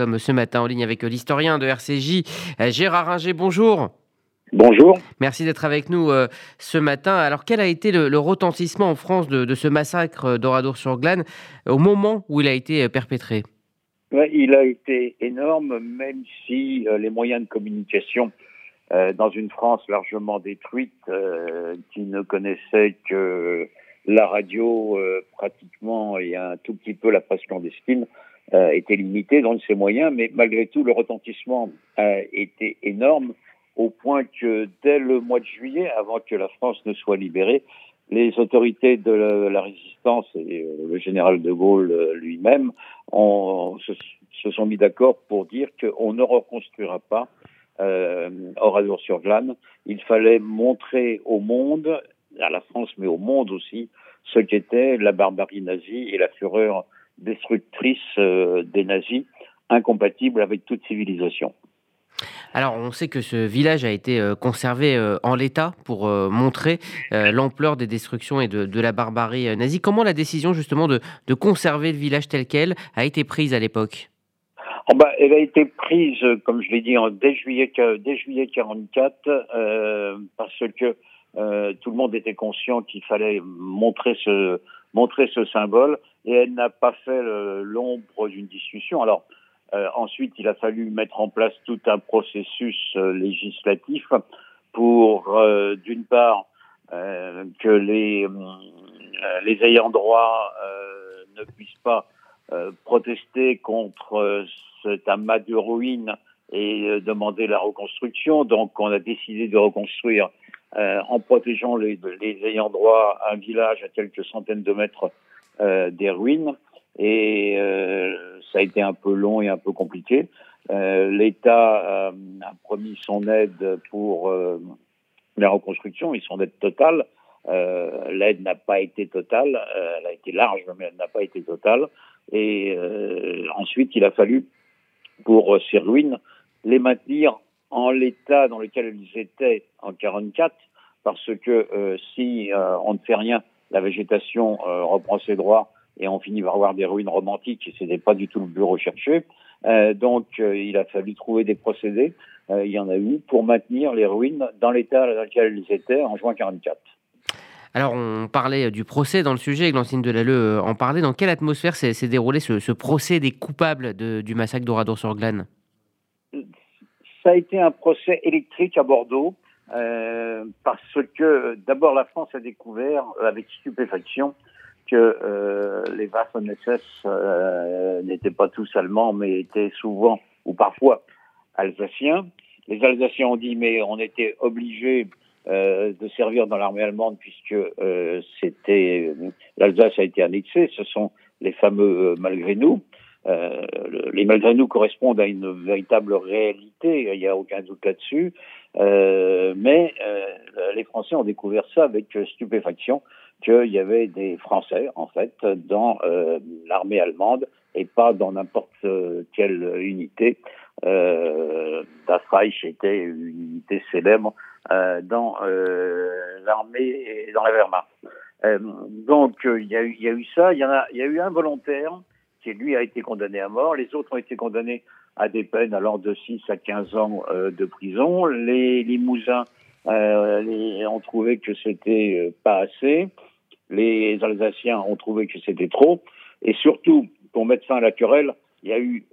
sommes ce matin en ligne avec l'historien de RCJ, Gérard Ringer. Bonjour. Bonjour. Merci d'être avec nous ce matin. Alors, quel a été le, retentissement en France de, ce massacre d'Oradour-sur-Glane au moment où il a été perpétré? Il a été énorme, même si les moyens de communication dans une France largement détruite, qui ne connaissait que la radio euh, pratiquement et un tout petit peu la presse clandestine euh, était limitée dans ses moyens, mais malgré tout, le retentissement a été énorme au point que dès le mois de juillet, avant que la France ne soit libérée, les autorités de la, résistance et euh, le général de Gaulle lui-même se, se, sont mis d'accord pour dire qu'on ne reconstruira pas euh, sur glane Il fallait montrer au monde à la France, mais au monde aussi, ce qu'était la barbarie nazie et la fureur destructrice euh, des nazis, incompatible avec toute civilisation. Alors, on sait que ce village a été euh, conservé euh, en l'état pour montrer l'ampleur des destructions et de, la barbarie nazie. Comment la décision justement de, conserver le village tel quel a été prise à l'époque? Oh bah, Elle a été prise, comme je l'ai dit, dès juillet, dès juillet 44, parce que euh, tout le monde était conscient qu'il fallait montrer ce, montrer ce symbole et elle n'a pas fait l'ombre d'une discussion. Alors euh, ensuite, il a fallu mettre en place tout un processus euh, législatif pour, euh, d'une part, que les, les ayants droit ne puissent pas protester contre cet amas de ruines et demander la reconstruction. Donc, on a décidé de reconstruire euh, en protégeant les, les, ayants droit un village à quelques centaines de mètres euh, des ruines. Et euh, ça a été un peu long et un peu compliqué. L'État a promis son aide pour la reconstruction et son aide totale. L'aide n'a pas été totale, elle a été large, mais elle n'a pas été totale. Et ensuite, il a fallu, pour ces ruines, les maintenir en l'état dans lequel ils étaient en 44, parce que euh, si euh, on ne fait rien, la végétation euh, reprend ses droits et on finit par avoir des ruines romantiques et ce n'est pas du tout le but recherché. donc il a fallu trouver des procédés, il y en a eu, pour maintenir les ruines dans l'état dans lequel elles étaient en juin 44. Alors, on parlait du procès dans le sujet, Glantine Delalleux en parlait. Dans quelle atmosphère s'est déroulé ce, procès des coupables du massacre d'Oradour-sur-Glane ça a été un procès électrique à Bordeaux euh, parce que d'abord la France a découvert euh, avec stupéfaction que euh, les Waffen-SS euh, n'étaient pas tous allemands mais étaient souvent ou parfois alsaciens. Les Alsaciens ont dit mais on était obligés euh, de servir dans l'armée allemande puisque c'était l'Alsace a été annexée. Ce sont les fameux malgré nous. Euh, les malgré nous correspondent à une véritable réalité, il n'y a aucun doute là-dessus. Euh, mais euh, les Français ont découvert ça avec stupéfaction qu'il y avait des Français en fait dans euh, l'armée allemande et pas dans n'importe quelle unité. Euh, das Reich était une unité célèbre dans l'armée et dans la Wehrmacht. donc il y, y a eu ça, il y, en a, y a eu un volontaire qui lui a été condamné à mort. Les autres ont été condamnés à des peines allant de 6 à 15 ans euh, de prison. Les Limousins euh, ont trouvé que c'était euh, pas assez. Les Alsaciens ont trouvé que c'était trop. Et surtout, pour mettre fin à la querelle, il y a eu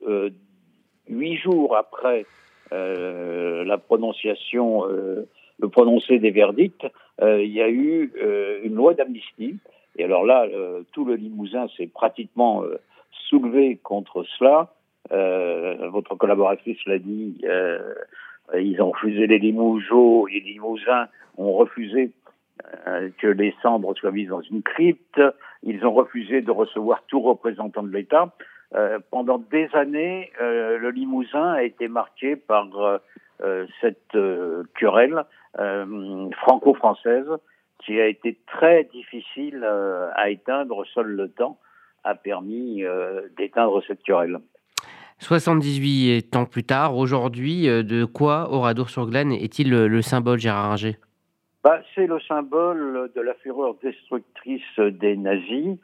huit jours après la prononciation, le prononcé des verdicts, il y a eu une loi d'amnistie. Et alors là, tout le Limousin s'est pratiquement soulevé contre cela. Euh, votre collaboratrice l'a dit, euh, ils ont refusé les Limousins ont refusé euh, que les cendres soient mises dans une crypte. Ils ont refusé de recevoir tout représentant de l'État. Pendant des années, le Limousin a été marqué par cette querelle franco-française qui a été très difficile à éteindre seul le temps a permis euh, d'éteindre cette querelle. 78 ans plus tard, aujourd'hui, euh, de quoi Oradour-sur-Glane est-il le, symbole, Gérard Ringer? Bah, C'est le symbole de la fureur destructrice des nazis.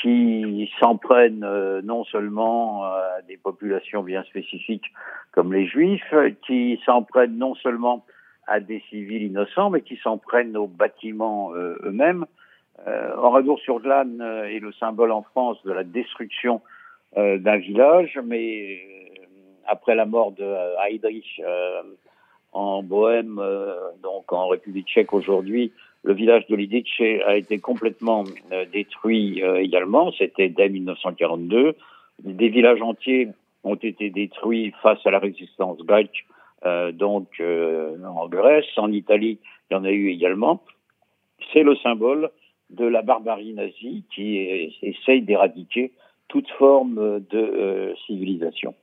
qui s'en prennent euh, non seulement à des populations bien spécifiques comme les juifs, qui s'en prennent non seulement à des civils innocents, mais qui s'en prennent aux bâtiments euh, eux-mêmes. Euh, Oradour-sur-Glane est le symbole en France de la destruction d'un village, mais après la mort de Heydrich en Bohème, donc en République tchèque aujourd'hui, le village de Lidice a été complètement euh, détruit euh, également, c'était dès 1942. Des villages entiers ont été détruits face à la résistance grecque, euh, donc en Grèce, en Italie, il y en a eu également. C'est le symbole de la barbarie nazie qui essaye d'éradiquer toute forme de civilisation.